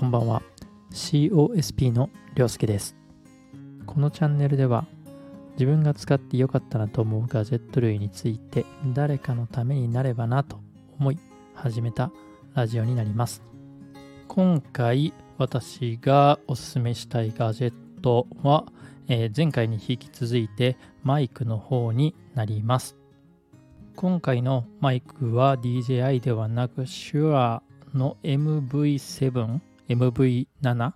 こんばんは。COSP のりょうすけです。このチャンネルでは自分が使ってよかったなと思うガジェット類について誰かのためになればなと思い始めたラジオになります。今回私がおすすめしたいガジェットは、えー前回に引き続いてマイクの方になります。今回のマイクは DJI ではなく Shure の MV7、MV7 っ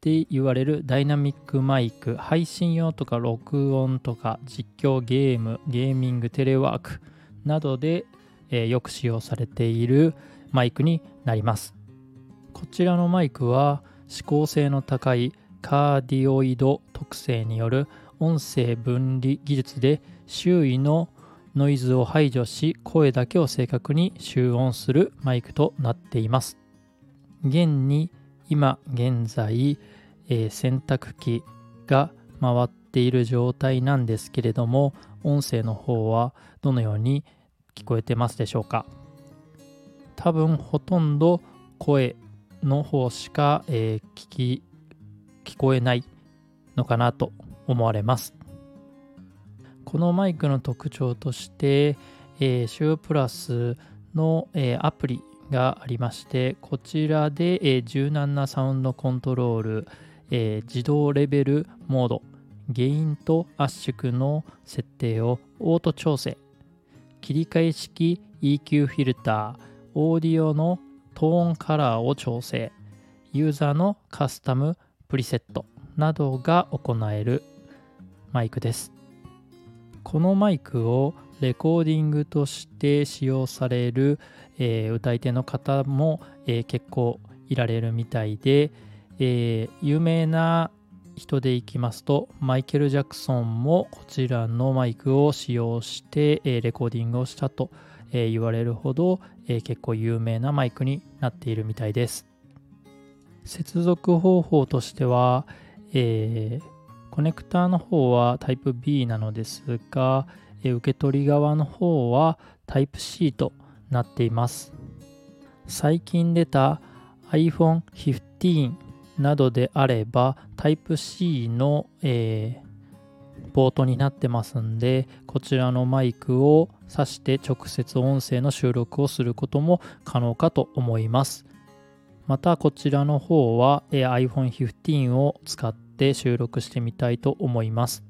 て言われるダイナミックマイク、配信用とか録音とか実況ゲーム、ゲーミング、テレワークなどで、えーよく使用されているマイクになります。こちらのマイクは指向性の高いカーディオイド特性による音声分離技術で周囲のノイズを排除し声だけを正確に集音するマイクとなっています現に今現在、えー洗濯機が回っている状態なんですけれども音声の方はどのように聞こえてますでしょうか？多分ほとんど声の方しか、えー聞き聞こえないのかなと思われます。このマイクの特徴として、えー、 ShurePlus の、えーアプリがありまして、こちらで、えー柔軟なサウンドコントロール、えー自動レベルモード、ゲインと圧縮の設定をオート調整、切り替え式 EQ フィルター、オーディオのトーンカラーを調整、ユーザーのカスタムプリセットなどが行えるマイクです。このマイクをレコーディングとして使用される、えー歌い手の方も、えー結構いられるみたいで、えー有名な人でいきますとマイケル・ジャクソンもこちらのマイクを使用して、えレコーディングをしたと、え言われるほど、え結構有名なマイクになっているみたいです。接続方法としては、えコネクターの方はタイプ B なのですが、え受け取り側の方はタイプ C となっています。最近出た iPhone 15などであればタイプ C の、えーポートになってますんでこちらのマイクを挿して直接音声の収録をすることも可能かと思います。またこちらの方は、えー iPhone 15を使って収録してみたいと思います。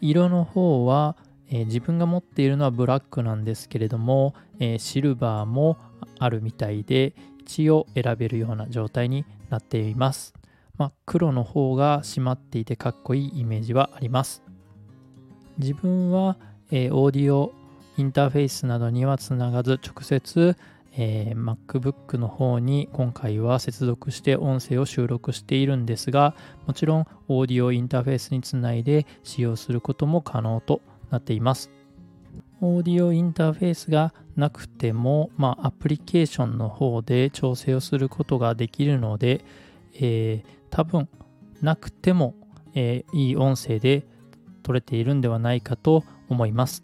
色の方は、えー自分が持っているのはブラックなんですけれども、えーシルバーもあるみたいで一応選べるような状態になっています。まあ、黒の方が締まっていてかっこいいイメージはあります。自分は、えーオーディオインターフェースなどにはつながず直接、え MacBook の方に今回は接続して音声を収録しているんですがもちろんオーディオインターフェースにつないで使用することも可能とななっています。オーディオインターフェースがなくても、まあ、アプリケーションの方で調整をすることができるので、えー多分なくても、えーいい音声で取れているんではないかと思います。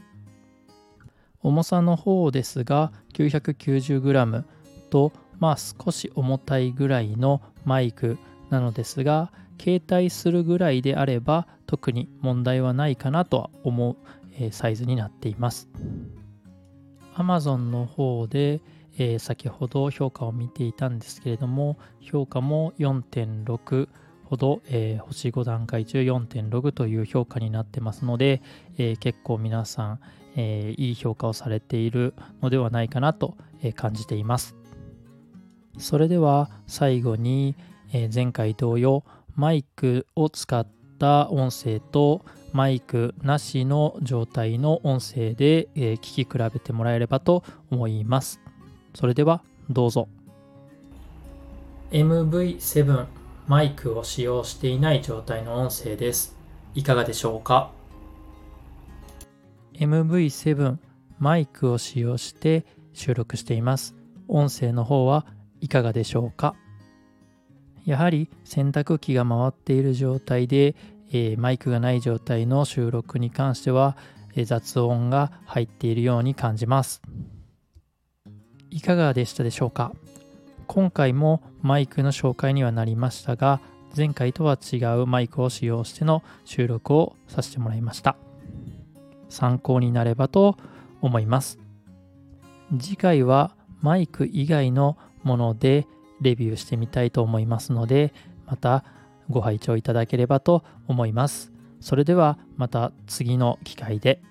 重さの方ですが 990g とまあ少し重たいぐらいのマイクなのですが携帯するぐらいであれば特に問題はないかなとは思う、えーサイズになっています。Amazon の方で、えー先ほど評価を見ていたんですけれども評価も4.6ほど、えー星5段階中4.6という評価になってますので、えー結構皆さん、えーいい評価をされているのではないかなと、え感じています。それでは最後に、えー前回同様マイクを使った音声とマイクなしの状態の音声で、えー聞き比べてもらえればと思います。それではどうぞ。MV7 マイクを使用していない状態の音声です。いかがでしょうか？MV7 マイクを使用して収録しています。音声の方はいかがでしょうか？やはり洗濯機が回っている状態で、えーマイクがない状態の収録に関しては、えー雑音が入っているように感じます。いかがでしたでしょうか？今回もマイクの紹介にはなりましたが前回とは違うマイクを使用しての収録をさせてもらいました。参考になればと思います。次回はマイク以外のものでレビューしてみたいと思いますのでまたご拝聴いただければと思います。それではまた次の機会で。